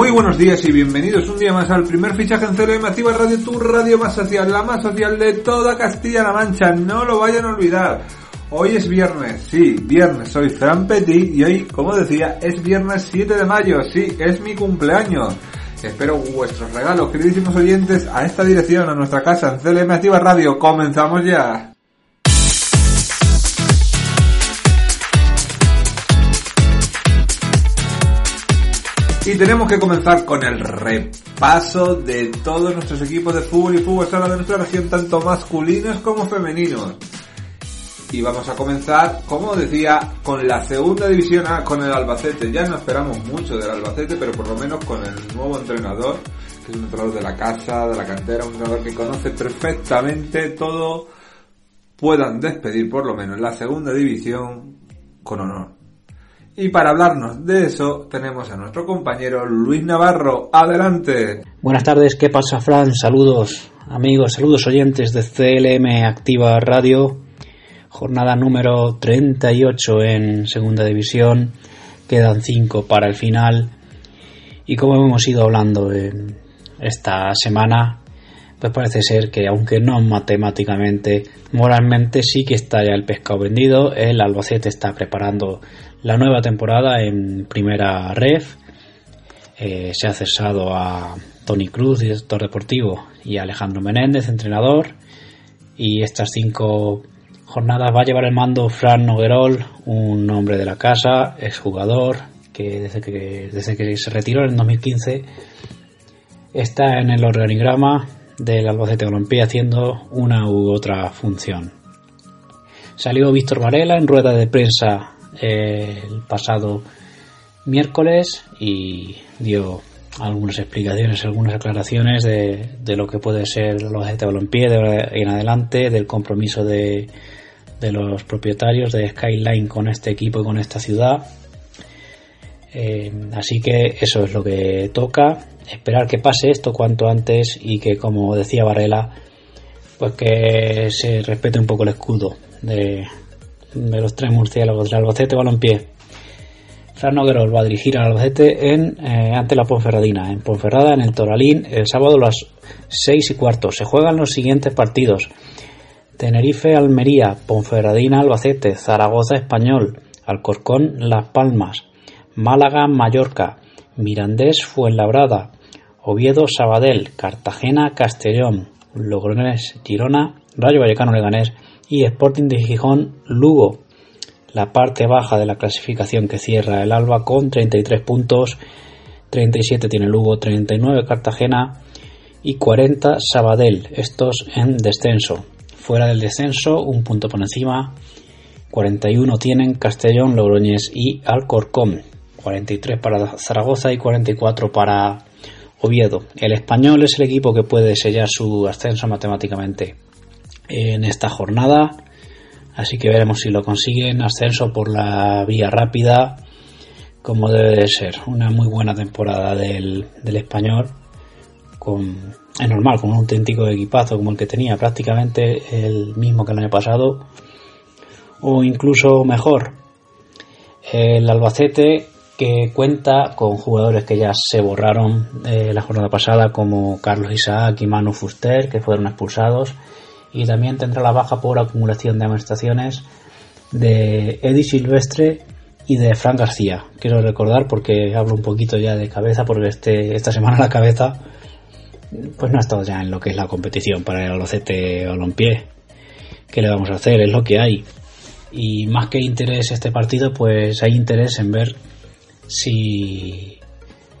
Muy buenos días y bienvenidos un día más al primer fichaje en CLM Activa Radio, tu radio más social, la más social de toda Castilla-La Mancha. No lo vayan a olvidar. Hoy es viernes, sí, viernes, soy Fran Petit y hoy, como decía, es viernes 7 de mayo, sí, es mi cumpleaños. Espero vuestros regalos, queridísimos oyentes, a esta dirección, a nuestra casa en CLM Radio. Comenzamos ya. Y tenemos que comenzar con el repaso de todos nuestros equipos de fútbol y fútbol sala de nuestra región, tanto masculinos como femeninos. Y vamos a comenzar, como decía, con la segunda división A, con el Albacete. Ya no esperamos mucho del Albacete, pero por lo menos con el nuevo entrenador, que es un entrenador de la casa, de la cantera, un entrenador que conoce perfectamente todo, puedan despedir por lo menos la segunda división con honor. Y para hablarnos de eso tenemos a nuestro compañero Luis Navarro. Adelante. Buenas tardes, ¿qué pasa Fran? Saludos amigos, saludos oyentes de CLM Activa Radio. Jornada número 38 en Segunda División. Quedan 5 para el final. Y como hemos ido hablando esta semana, pues parece ser que aunque no matemáticamente, moralmente sí que está ya el pescado vendido. El Albacete está preparando la nueva temporada en primera ref. Eh, se ha cesado a Tony Cruz, director deportivo, y a Alejandro Menéndez, entrenador. Y estas cinco jornadas va a llevar el mando Fran Noguerol, un hombre de la casa, exjugador, que desde que, desde que se retiró en 2015 está en el organigrama del Albacete Balompié haciendo una u otra función. Salió Víctor Varela en rueda de prensa el pasado miércoles y dio algunas explicaciones, algunas aclaraciones de, de lo que puede ser los de balompié de en adelante, del compromiso de, de, los propietarios de Skyline con este equipo y con esta ciudad. Eh, así que eso es lo que toca, esperar que pase esto cuanto antes y que, como decía Varela, pues que se respete un poco el escudo de, de los tres murciélagos del Albacete Balompié. Fran Noguerol va a dirigir al Albacete en, eh, ante la Ponferradina, en Ponferrada, en el Toralín, el sábado a las 6 y cuarto. Se juegan los siguientes partidos. Tenerife, Almería, Ponferradina, Albacete, Zaragoza, Español, Alcorcón, Las Palmas, Málaga, Mallorca, Mirandés, Fuenlabrada, Oviedo, Sabadell, Cartagena, Castellón, Logroñés, Girona, Rayo Vallecano, Leganés y Sporting de Gijón Lugo, la parte baja de la clasificación que cierra el Alba con 33 puntos, 37 tiene Lugo, 39 Cartagena y 40 Sabadell, estos en descenso. Fuera del descenso, un punto por encima, 41 tienen Castellón, Logroñés y Alcorcón, 43 para Zaragoza y 44 para Oviedo. El español es el equipo que puede sellar su ascenso matemáticamente en esta jornada. Así que veremos si lo consiguen. Ascenso por la vía rápida, como debe de ser. Una muy buena temporada del, español. Con, es normal, con un auténtico equipazo como el que tenía, prácticamente el mismo que el año pasado. O incluso mejor. El Albacete que cuenta con jugadores que ya se borraron eh, la jornada pasada como Carlos Isaac y Manu Fuster que fueron expulsados y también tendrá la baja por acumulación de amonestaciones de Eddie Silvestre y de Fran García. Quiero recordar porque hablo un poquito ya de cabeza porque este, esta semana la cabeza pues no ha estado ya en lo que es la competición para el Albacete Olompié. ¿Qué le vamos a hacer? Es lo que hay. Y más que interés este partido, pues hay interés en ver si,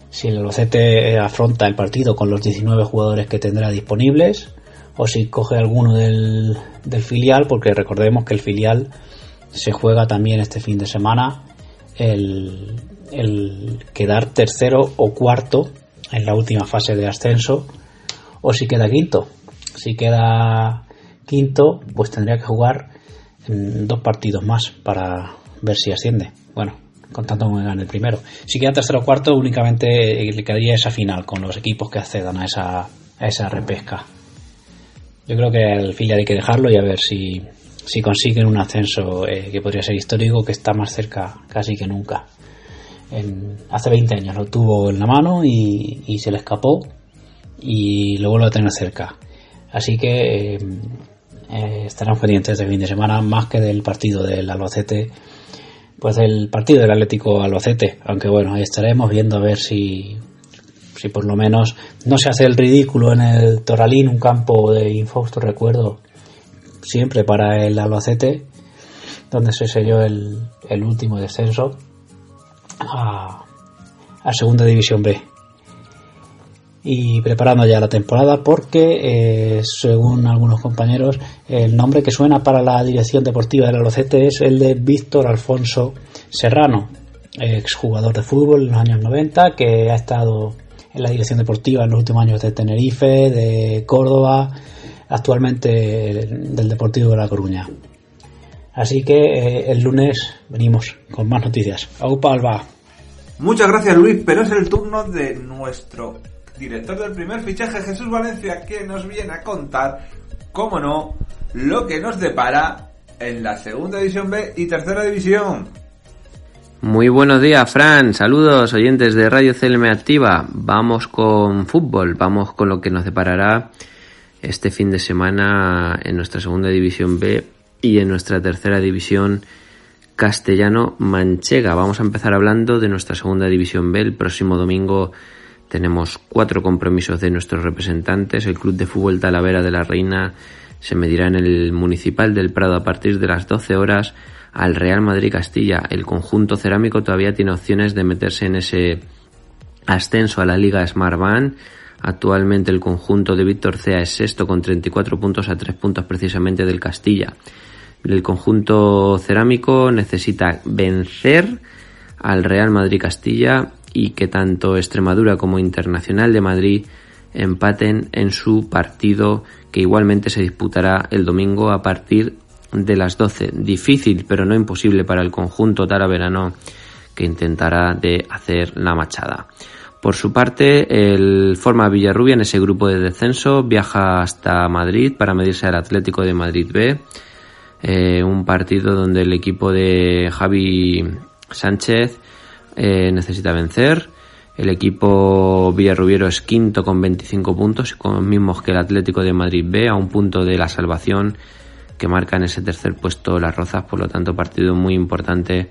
si el Albacete afronta el partido con los 19 jugadores que tendrá disponibles o si coge alguno del, filial, porque recordemos que el filial se juega también este fin de semana el, quedar tercero o cuarto en la última fase de ascenso, o si queda quinto. Si queda quinto, pues tendría que jugar dos partidos más para ver si asciende. Bueno, contando con que gane el primero. Si queda tercero o cuarto, únicamente le quedaría esa final con los equipos que accedan a esa, a esa repesca. Yo creo que al filial hay que dejarlo y a ver si, si consiguen un ascenso eh, que podría ser histórico, que está más cerca casi que nunca. hace 20 años lo tuvo en la mano y, se le escapó y lo vuelve a tener cerca. Así que eh, estarán pendientes de fin de semana más que del partido del Albacete, pues el partido del Atlético Albacete. Aunque bueno, ahí estaremos viendo a ver si, si por lo menos no se hace el ridículo en el Toralín, un campo de infausto recuerdo siempre para el Albacete, donde se selló el, el último descenso a, a Segunda División B. Y preparando ya la temporada porque eh, según algunos compañeros el nombre que suena para la dirección deportiva del Albacete es el de Víctor Alfonso Serrano exjugador de fútbol en los años 90 que ha estado en la dirección deportiva en los últimos años de Tenerife, de Córdoba, actualmente del Deportivo de La Coruña. Así que eh, el lunes venimos con más noticias. ¡Aupa, Alba! Muchas gracias Luis, pero es el turno de nuestro director del primer fichaje, Jesús Valencia, que nos viene a contar, cómo no, lo que nos depara en la segunda división B y tercera división. Muy buenos días, Fran. Saludos, oyentes de Radio CLM Activa. Vamos con fútbol, vamos con lo que nos deparará este fin de semana en nuestra segunda división B y en nuestra tercera división castellano manchega. Vamos a empezar hablando de nuestra segunda división B el próximo domingo tenemos cuatro compromisos de nuestros representantes. El Club de Fútbol Talavera de la Reina se medirá en el Municipal del Prado a partir de las 12 horas al Real Madrid Castilla. El conjunto cerámico todavía tiene opciones de meterse en ese ascenso a la Liga Smart Actualmente el conjunto de Víctor Cea es sexto con 34 puntos a 3 puntos precisamente del Castilla. El conjunto cerámico necesita vencer al Real Madrid Castilla y que tanto Extremadura como Internacional de Madrid empaten en su partido que igualmente se disputará el domingo a partir de las 12. Difícil pero no imposible para el conjunto taraverano que intentará de hacer la machada. Por su parte, el Forma Villarrubia en ese grupo de descenso viaja hasta Madrid para medirse al Atlético de Madrid B. Eh, un partido donde el equipo de Javi Sánchez eh, necesita vencer. El equipo Villarrubiero es quinto con 25 puntos, con los mismos que el Atlético de Madrid B, a un punto de la salvación que marca en ese tercer puesto las Rozas, por lo tanto partido muy importante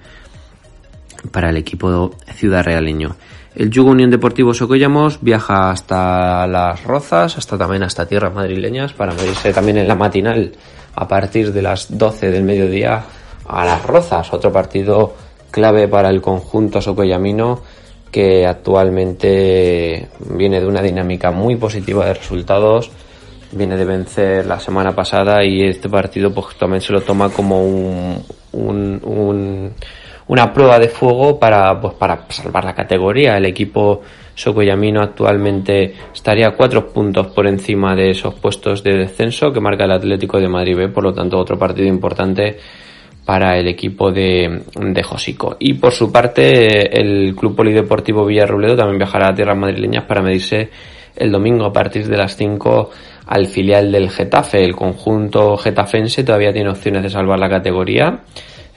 para el equipo Ciudad Realeño. El Yugo Unión Deportivo Socollamos viaja hasta las Rozas, hasta también hasta tierras madrileñas, para medirse también en la matinal a partir de las 12 del mediodía a las Rozas, otro partido clave para el conjunto socoyamino que actualmente viene de una dinámica muy positiva de resultados, viene de vencer la semana pasada y este partido pues también se lo toma como un, un, una prueba de fuego para, pues, para salvar la categoría. El equipo socoyamino actualmente estaría cuatro puntos por encima de esos puestos de descenso que marca el Atlético de Madrid B, por lo tanto otro partido importante para el equipo de, de Josico. Y por su parte, el Club Polideportivo Villarrobledo también viajará a tierras madrileñas para medirse el domingo a partir de las 5 al filial del Getafe. El conjunto getafense todavía tiene opciones de salvar la categoría.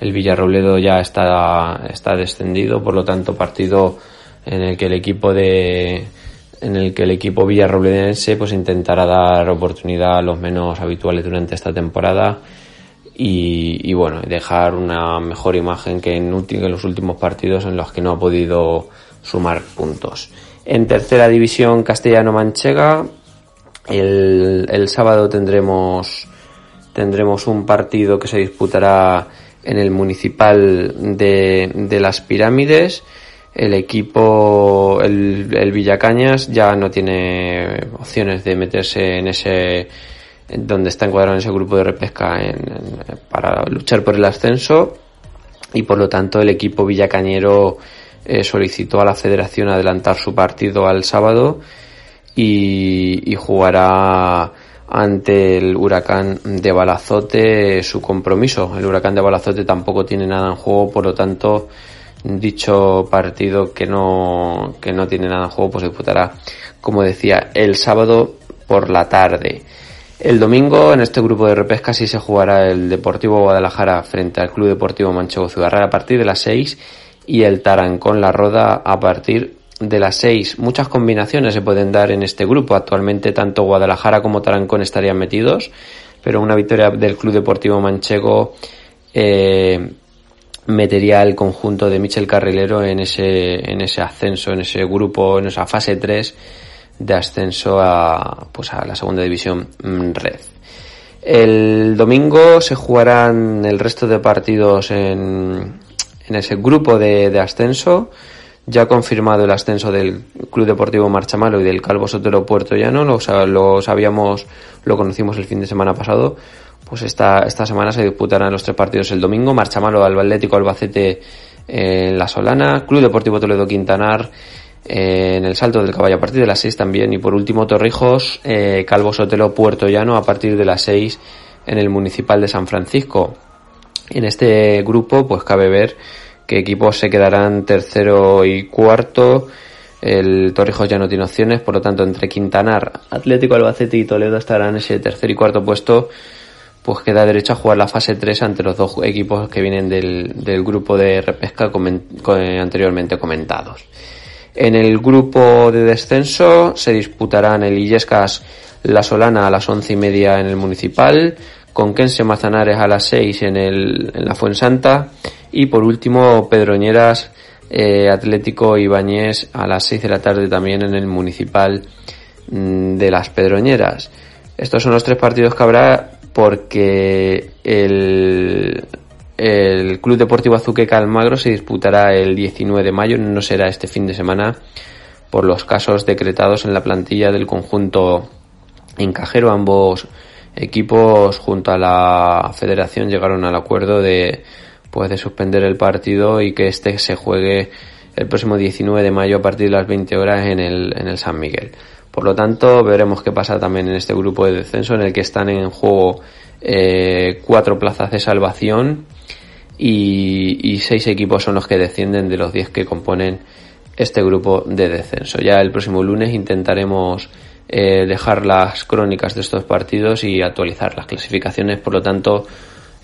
El Villarrobledo ya está, está descendido, por lo tanto, partido en el que el equipo de en el que el equipo villarrobledense pues intentará dar oportunidad a los menos habituales durante esta temporada y, bueno, dejar una mejor imagen que en, los últimos partidos en los que no ha podido sumar puntos. En tercera división castellano-manchega, el, el, sábado tendremos, tendremos un partido que se disputará en el municipal de, de las pirámides. El equipo, el, el Villacañas, ya no tiene opciones de meterse en ese donde está encuadrado en ese grupo de repesca para luchar por el ascenso y por lo tanto el equipo villacañero eh, solicitó a la federación adelantar su partido al sábado y, jugará ante el huracán de Balazote su compromiso. El huracán de Balazote tampoco tiene nada en juego, por lo tanto dicho partido que no, que no tiene nada en juego pues disputará, como decía, el sábado por la tarde. El domingo en este grupo de repesca sí se jugará el Deportivo Guadalajara frente al Club Deportivo Manchego Ciudad a partir de las 6 y el Tarancón La Roda a partir de las 6. Muchas combinaciones se pueden dar en este grupo. Actualmente tanto Guadalajara como Tarancón estarían metidos, pero una victoria del Club Deportivo Manchego eh, metería el conjunto de Michel Carrilero en ese, en ese ascenso, en ese grupo, en esa fase 3 de ascenso a, pues a la segunda división mm, red. El domingo se jugarán el resto de partidos en, en ese grupo de, ascenso. Ya confirmado el ascenso del Club Deportivo Marchamalo y del Calvo Sotero Puerto Llano, lo, lo sabíamos, lo conocimos el fin de semana pasado. Pues esta, esta semana se disputarán los tres partidos el domingo. Marchamalo, Atlético Albacete en La Solana, Club Deportivo Toledo Quintanar eh, en el Salto del Caballo a partir de las 6 también. Y por último Torrijos, eh, Calvo Sotelo Puerto Llano a partir de las 6 en el Municipal de San Francisco. En este grupo pues cabe ver qué equipos se quedarán tercero y cuarto. El Torrijos ya no tiene opciones, por lo tanto entre Quintanar, Atlético Albacete y Toledo estarán ese tercer y cuarto puesto. Pues queda derecho a jugar la fase 3 ante los dos equipos que vienen del, del grupo de repesca anteriormente comentados. En el grupo de descenso se disputarán el Illescas La Solana a las once y media en el Municipal, Conquense Mazanares a las 6 en, el, en la Fuensanta y por último Pedroñeras eh, Atlético Ibáñez a las 6 de la tarde también en el Municipal mm, de las Pedroñeras. Estos son los tres partidos que habrá porque el, el Club Deportivo Azuque Calmagro se disputará el 19 de mayo, no será este fin de semana por los casos decretados en la plantilla del conjunto encajero. Ambos equipos junto a la federación llegaron al acuerdo de pues de suspender el partido y que este se juegue el próximo 19 de mayo a partir de las 20 horas en el, en el San Miguel. Por lo tanto, veremos qué pasa también en este grupo de descenso en el que están en juego eh, cuatro plazas de salvación y, seis equipos son los que descienden de los 10 que componen este grupo de descenso. Ya el próximo lunes intentaremos eh, dejar las crónicas de estos partidos y actualizar las clasificaciones. Por lo tanto,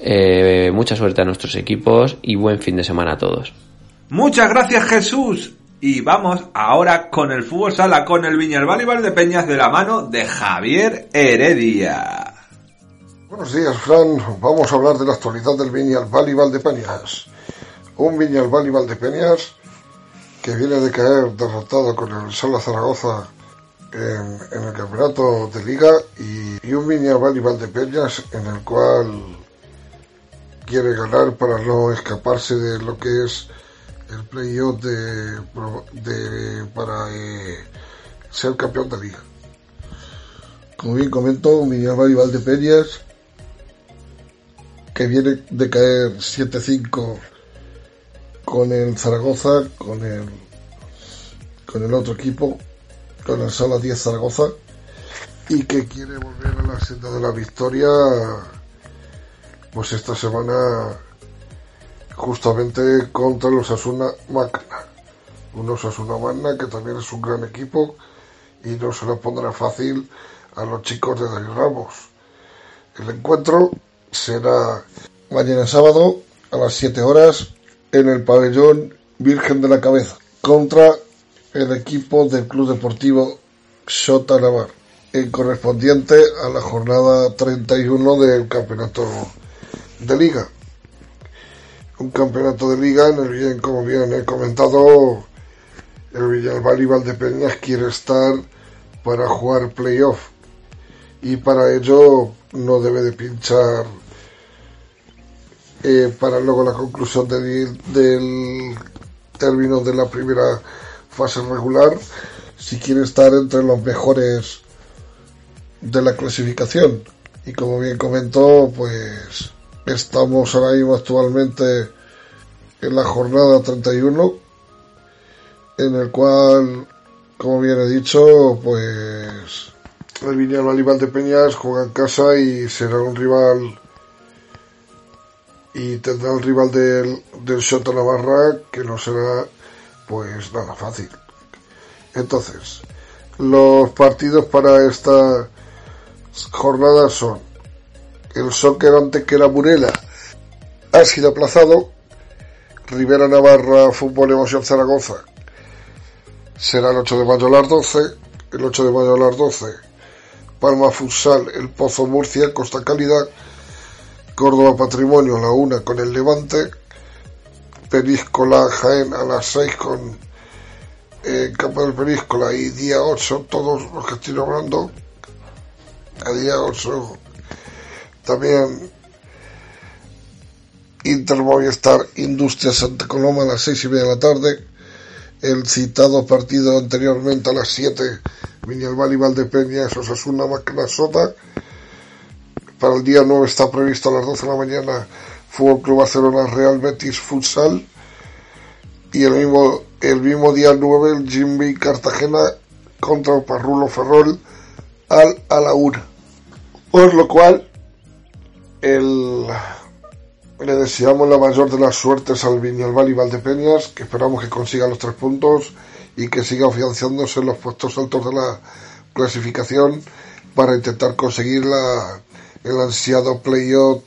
eh, mucha suerte a nuestros equipos y buen fin de semana a todos. Muchas gracias Jesús. Y vamos ahora con el fútbol sala, con el Viñalbal de Peñas de la mano de Javier Heredia. Buenos días, Fran. Vamos a hablar de la actualidad del Viñalbal y Valdepeñas. Un Viñalbal y Valdepeñas que viene de caer derrotado con el Sala Zaragoza en, el campeonato de liga y, un Viñalbal y Valdepeñas en el cual quiere ganar para no escaparse de lo que es el playoff de, de, para eh, ser campeón de liga. Como bien comentó, Miñarval y Valdepeñas, que viene de caer 7-5 con el Zaragoza, con el, con el otro equipo, con el Sala 10 Zaragoza, y que quiere volver a la senda de la victoria, pues esta semana justamente contra los Asuna Magna. Unos Asuna Magna que también es un gran equipo y no se lo pondrá fácil a los chicos de Dani Ramos. El encuentro será mañana sábado a las 7 horas en el pabellón Virgen de la Cabeza contra el equipo del Club Deportivo Shota Navar, en correspondiente a la jornada 31 del campeonato de liga. Un campeonato de liga en el bien, como bien he comentado, el Villalbal y Valdepeñas quiere estar para jugar playoff. Y para ello no debe de pinchar eh, para luego la conclusión del término de la primera fase regular si quiere estar entre los mejores de la clasificación. Y como bien comentó pues Estamos ahora mismo actualmente en la jornada 31, en el cual, como bien he dicho, pues el Viñal de Peñas juega en casa y será un rival y tendrá un rival del, del Navarra que no será pues nada fácil. Entonces, los partidos para esta jornada son el soccer ante que la Burela ha sido aplazado. Rivera Navarra Fútbol Emoción Zaragoza será el 8 de mayo a las 12. El 8 de mayo a las 12 Palma Futsal El Pozo Murcia Costa Calidad Córdoba Patrimonio la una con el Levante Períscola Jaén a las 6 con eh, Campo del Períscola y día 8 todos los que estoy nombrando a día 8 también Inter Industria Santa Coloma a las seis y media de la tarde. El citado partido anteriormente a las 7, Viñalbal y Valdepeña, Osasuna Sota. Para el día 9 está previsto a las 12 de la mañana Fútbol Club Barcelona Real Betis Futsal. Y el mismo, el mismo día 9 el Jimmy Cartagena contra el Parrulo Ferrol al a. Por lo cual, el le deseamos la mayor de las suertes al Viñalbal y Valdepeñas, que esperamos que consiga los tres puntos y que siga afianzándose en los puestos altos de la clasificación para intentar conseguir la, el ansiado playoff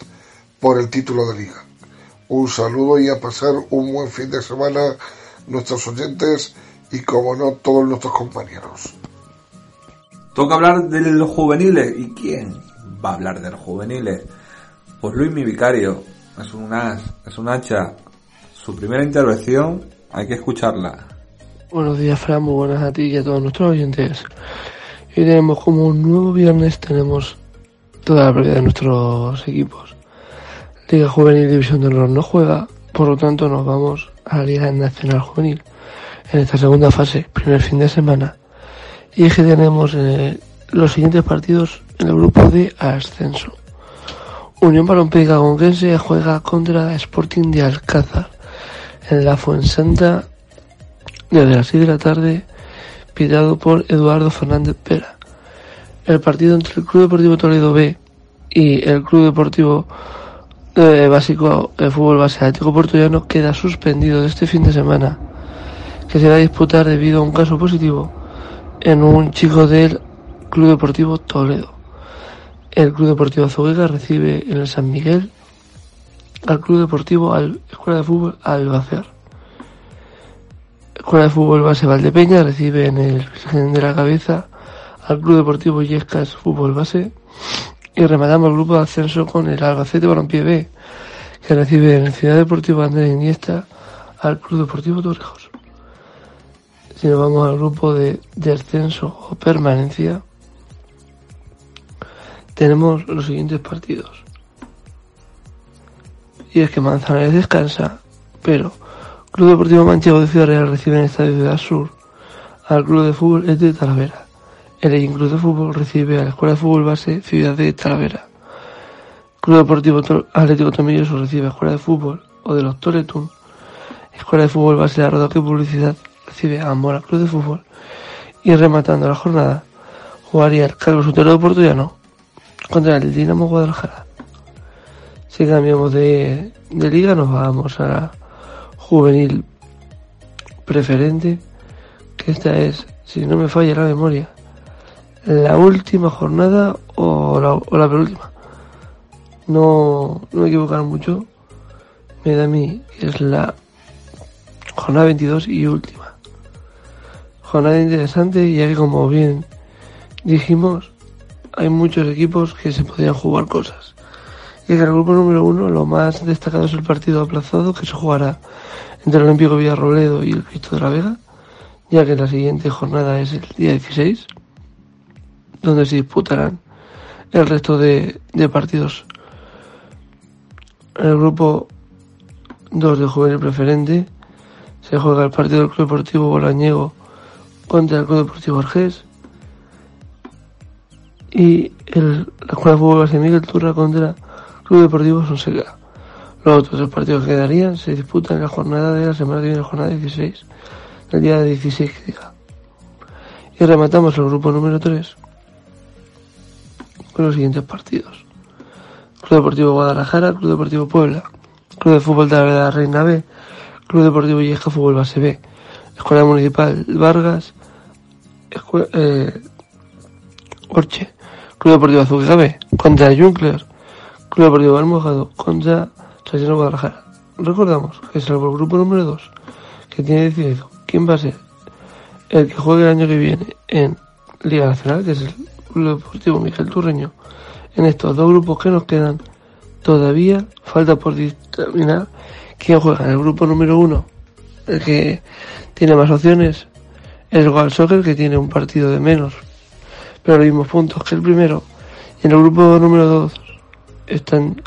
por el título de liga. Un saludo y a pasar un buen fin de semana nuestros oyentes y como no todos nuestros compañeros. Toca hablar de los juveniles. ¿Y quién va a hablar de los juveniles? Pues Luis mi vicario, es un es un hacha. Su primera intervención hay que escucharla. Buenos días, Fran, muy buenas a ti y a todos nuestros oyentes. Y tenemos como un nuevo viernes, tenemos toda la previa de nuestros equipos. Liga Juvenil División de Honor no juega, por lo tanto nos vamos a la Liga Nacional Juvenil. En esta segunda fase, primer fin de semana. Y es que tenemos eh, los siguientes partidos en el grupo de ascenso. Unión Balompié Conquense juega contra Sporting de Alcázar en la Fuensanta desde las 6 de la tarde, pitado por Eduardo Fernández Pera. El partido entre el Club Deportivo Toledo B y el Club Deportivo eh, Básico de Fútbol Base Atlético Portollano queda suspendido de este fin de semana, que se va a disputar debido a un caso positivo en un chico del Club Deportivo Toledo. El Club Deportivo Azuega recibe en el San Miguel al Club Deportivo al Escuela de Fútbol Albacer. Escuela de Fútbol Base Valdepeña recibe en el Virgen de la Cabeza al Club Deportivo Yescas Fútbol Base y rematamos el grupo de ascenso con el Albacete Balompié B que recibe en Ciudad Deportiva Andrés Iniesta al Club Deportivo Torrejos. Si nos vamos al grupo de descenso o permanencia, tenemos los siguientes partidos. Y es que Manzanares descansa, pero Club Deportivo Manchego de Ciudad Real recibe en el Estadio Ciudad Sur al Club de Fútbol de Talavera. El Club de Fútbol recibe a la Escuela de Fútbol Base Ciudad de Talavera. Club Deportivo Atlético Tomilloso recibe a Escuela de Fútbol o de los Toletun. Escuela de Fútbol Base de Roda Publicidad recibe a Mora Club de Fútbol. Y rematando la jornada, jugaría el Carlos Utero de Portullano contra el Dinamo Guadalajara. Si cambiamos de, liga, nos vamos a la juvenil preferente, que esta es, si no me falla la memoria, la última jornada o la, penúltima. No, no me equivocaron mucho. Me da a mí que es la jornada 22 y última. Jornada interesante, ya que como bien dijimos, hay muchos equipos que se podrían jugar cosas. Y en el grupo número uno lo más destacado es el partido aplazado que se jugará entre el Olímpico Villarroledo y el Cristo de la Vega, ya que la siguiente jornada es el día 16, donde se disputarán el resto de, de partidos. En el grupo 2 de Juvenil Preferente se juega el partido del Club Deportivo Bolañego contra el Club Deportivo Argés y el, la Escuela de Fútbol Base Miguel Turra contra Club Deportivo Sonseca. Los otros dos partidos que quedarían se disputan en la jornada de la semana que viene, la jornada 16, el día 16 que diga. Y rematamos el grupo número 3 con los siguientes partidos. Club Deportivo Guadalajara, Club Deportivo Puebla, Club de Fútbol de la Reina B, Club Deportivo Yesca Fútbol Base B, Escuela Municipal Vargas, Escuela, eh, Orche, Club Deportivo Azul B contra Juncler, Club Deportivo Almojado contra Salesiano Guadalajara. recordamos que es el grupo número 2 que tiene decidido quién va a ser el que juegue el año que viene en Liga Nacional, que es el Deportivo Miguel Turreño. En estos dos grupos que nos quedan, todavía falta por determinar quién juega en el grupo número 1, el que tiene más opciones, el Goal Soccer, que tiene un partido de menos, pero los mismos puntos que el primero. Y en el grupo número 2 están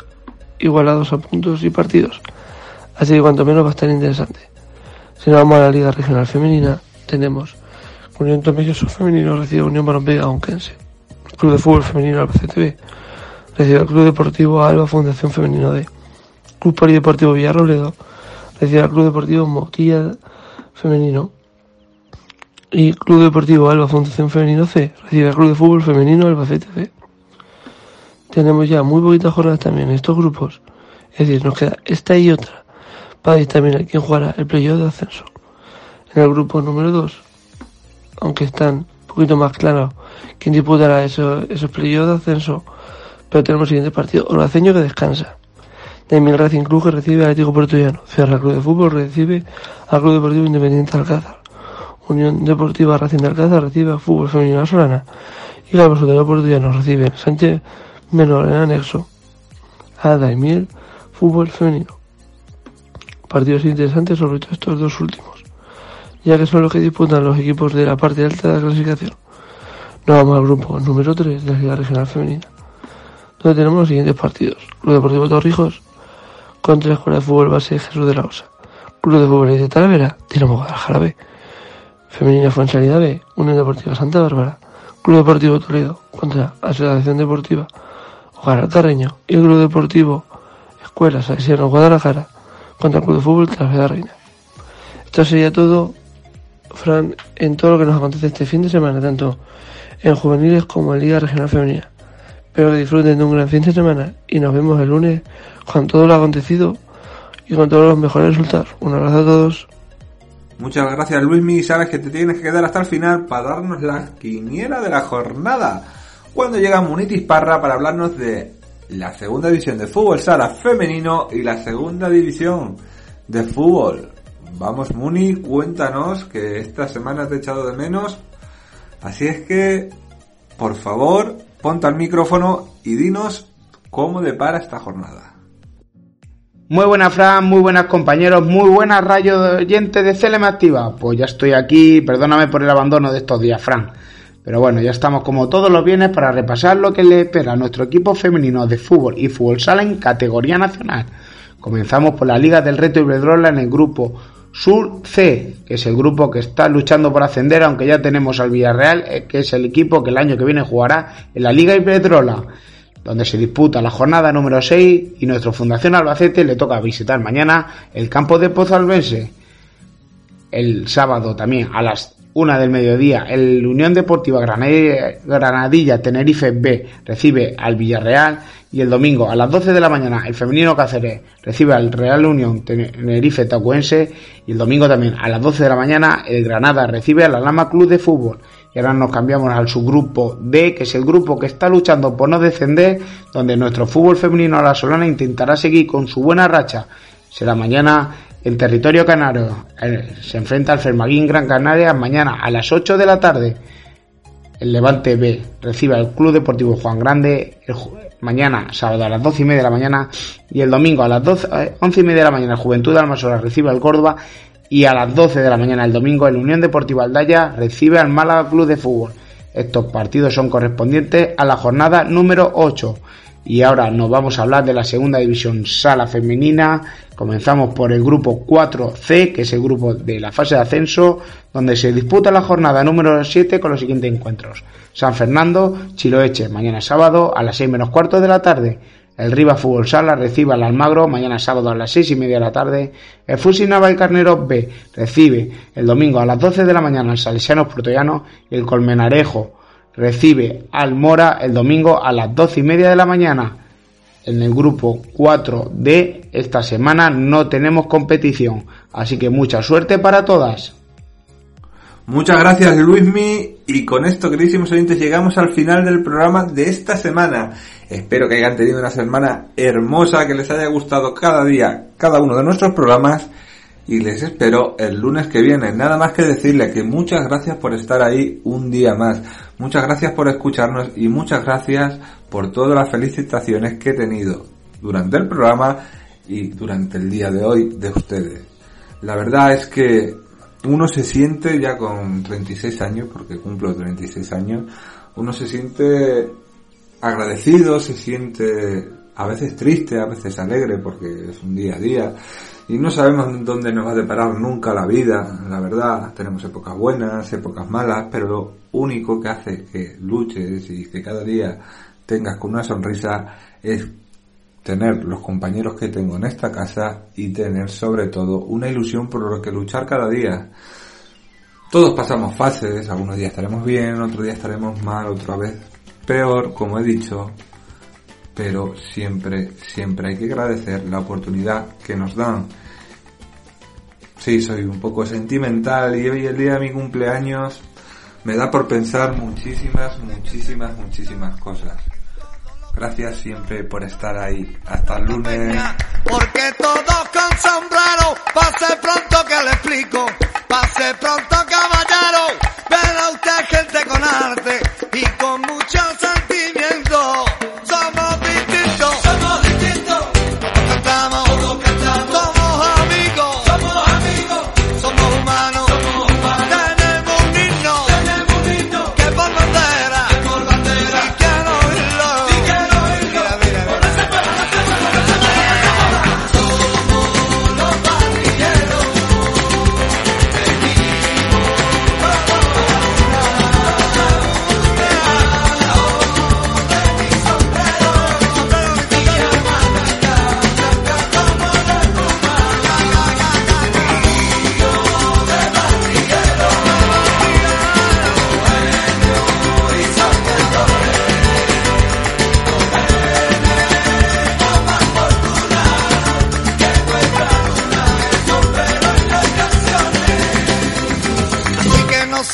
igualados a puntos y partidos. Así que cuanto menos va a estar interesante. Si nos vamos a la Liga Regional Femenina, tenemos Unión Tomelloso Femenino recibe Unión Barón Aunquense. Club de Fútbol Femenino Albacete recibe el Club Deportivo Alba Fundación Femenino D. Club Polideportivo Villarroledo recibe al Club Deportivo Moquilla Femenino. Y Club Deportivo Alba Fundación Femenino C recibe al Club de Fútbol Femenino Albacete B. Tenemos ya muy poquitas jornadas también en estos grupos. Es decir, nos queda esta y otra para determinar quién jugará el playoff de ascenso. En el grupo número 2, aunque están poquito más claros quién disputará esos, esos playoffs de ascenso, pero tenemos el siguiente partido, Olaceño que descansa. Demil Racing Club que recibe al Atlético Portullano. Cierra Club de Fútbol recibe al Club Deportivo Independiente Alcázar. Unión Deportiva Racing de Alcázar recibe al Fútbol Femenino Solana. Y la Soltero Portullano recibe Sánchez Menor en anexo a Daimiel Fútbol Femenino partidos interesantes, sobre todo estos dos últimos, ya que son los que disputan los equipos de la parte alta de la clasificación. Nos vamos al grupo número 3 de la Liga Regional Femenina, donde tenemos los siguientes partidos. Club Deportivo Torrijos contra la Escuela de Fútbol Base Jesús de la Osa. Club de Fútbol de Talavera, Dinamo Guadalajara B. Femenina Fuensalida B, Unión Deportiva Santa Bárbara. Club Deportivo Toledo contra Asociación Deportiva Hogar Tarreño y el Club Deportivo Escuela Salesiano Guadalajara contra el Club de Fútbol la Reina. Esto sería todo, Fran, en todo lo que nos acontece este fin de semana, tanto en juveniles como en Liga Regional Femenina. Espero que disfruten de un gran fin de semana y nos vemos el lunes con todo lo acontecido y con todos los mejores resultados. Un abrazo a todos. Muchas gracias Luismi, sabes que te tienes que quedar hasta el final para darnos la quiniela de la jornada. Cuando llega Munitis Parra para hablarnos de la segunda división de fútbol sala femenino y la segunda división de fútbol. Vamos Muni, cuéntanos que esta semana te he echado de menos. Así es que, por favor, ponte al micrófono y dinos cómo depara esta jornada. Muy buenas Fran, muy buenas compañeros, muy buenas rayos oyentes de CLM Activa. Pues ya estoy aquí, perdóname por el abandono de estos días, Fran. Pero bueno, ya estamos como todos los viernes para repasar lo que le espera a nuestro equipo femenino de fútbol y fútbol sala en categoría nacional. Comenzamos por la Liga del Reto Iberdrola en el grupo Sur C, que es el grupo que está luchando por ascender, aunque ya tenemos al Villarreal, eh, que es el equipo que el año que viene jugará en la Liga Iberdrola, donde se disputa la jornada número 6 y nuestra Fundación Albacete le toca visitar mañana el campo de Pozalbense. El sábado también a las una del mediodía, el Unión Deportiva Granadilla Tenerife B recibe al Villarreal y el domingo a las 12 de la mañana el femenino Cáceres recibe al Real Unión Tenerife Tacuense y el domingo también a las 12 de la mañana el Granada recibe al Alama Club de Fútbol. Y ahora nos cambiamos al subgrupo D, que es el grupo que está luchando por no descender, donde nuestro fútbol femenino a la Solana intentará seguir con su buena racha. Será mañana en territorio canario eh, se enfrenta al Fermaguín Gran Canaria mañana a las 8 de la tarde. El Levante B recibe al Club Deportivo Juan Grande mañana, sábado a las 12 y media de la mañana. Y el domingo a las 12, 11 eh, y media de la mañana Juventud Almasora recibe al Córdoba. Y a las 12 de la mañana el domingo el Unión Deportiva Aldaya recibe al Málaga Club de Fútbol. Estos partidos son correspondientes a la jornada número 8. Y ahora nos vamos a hablar de la segunda división sala femenina. Comenzamos por el grupo 4C, que es el grupo de la fase de ascenso, donde se disputa la jornada número 7 con los siguientes encuentros. San Fernando, Chiloeche, mañana sábado a las 6 menos cuarto de la tarde. El Riva Fútbol Sala recibe al Almagro mañana sábado a las 6 y media de la tarde. El Fusi Naval Carnero B recibe el domingo a las 12 de la mañana al Salesianos Protoyano y el Colmenarejo recibe al Mora el domingo a las doce y media de la mañana. En el grupo 4D esta semana no tenemos competición, así que mucha suerte para todas. Muchas gracias Luismi Y con esto, queridísimos oyentes, llegamos al final del programa de esta semana. Espero que hayan tenido una semana hermosa, que les haya gustado cada día, cada uno de nuestros programas. Y les espero el lunes que viene. Nada más que decirle que muchas gracias por estar ahí un día más. Muchas gracias por escucharnos y muchas gracias por todas las felicitaciones que he tenido durante el programa y durante el día de hoy de ustedes. La verdad es que uno se siente ya con 36 años, porque cumplo 36 años, uno se siente agradecido, se siente a veces triste, a veces alegre, porque es un día a día, y no sabemos dónde nos va a deparar nunca la vida, la verdad, tenemos épocas buenas, épocas malas, pero lo único que hace que luches y que cada día tengas con una sonrisa es tener los compañeros que tengo en esta casa y tener sobre todo una ilusión por lo que luchar cada día. Todos pasamos fases, algunos días estaremos bien, otros días estaremos mal, otra vez peor, como he dicho, pero siempre, siempre hay que agradecer la oportunidad que nos dan. Sí, soy un poco sentimental y hoy el día de mi cumpleaños me da por pensar muchísimas, muchísimas, muchísimas cosas. Gracias siempre por estar ahí. Hasta el lunes. Porque todos con sombrero, pase pronto que le explico. Pase pronto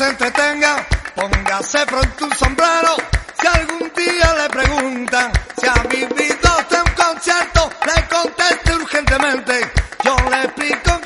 se entretenga, póngase pronto un sombrero. Si algún día le preguntan si ha vivido usted un concierto, le conteste urgentemente. Yo le explico,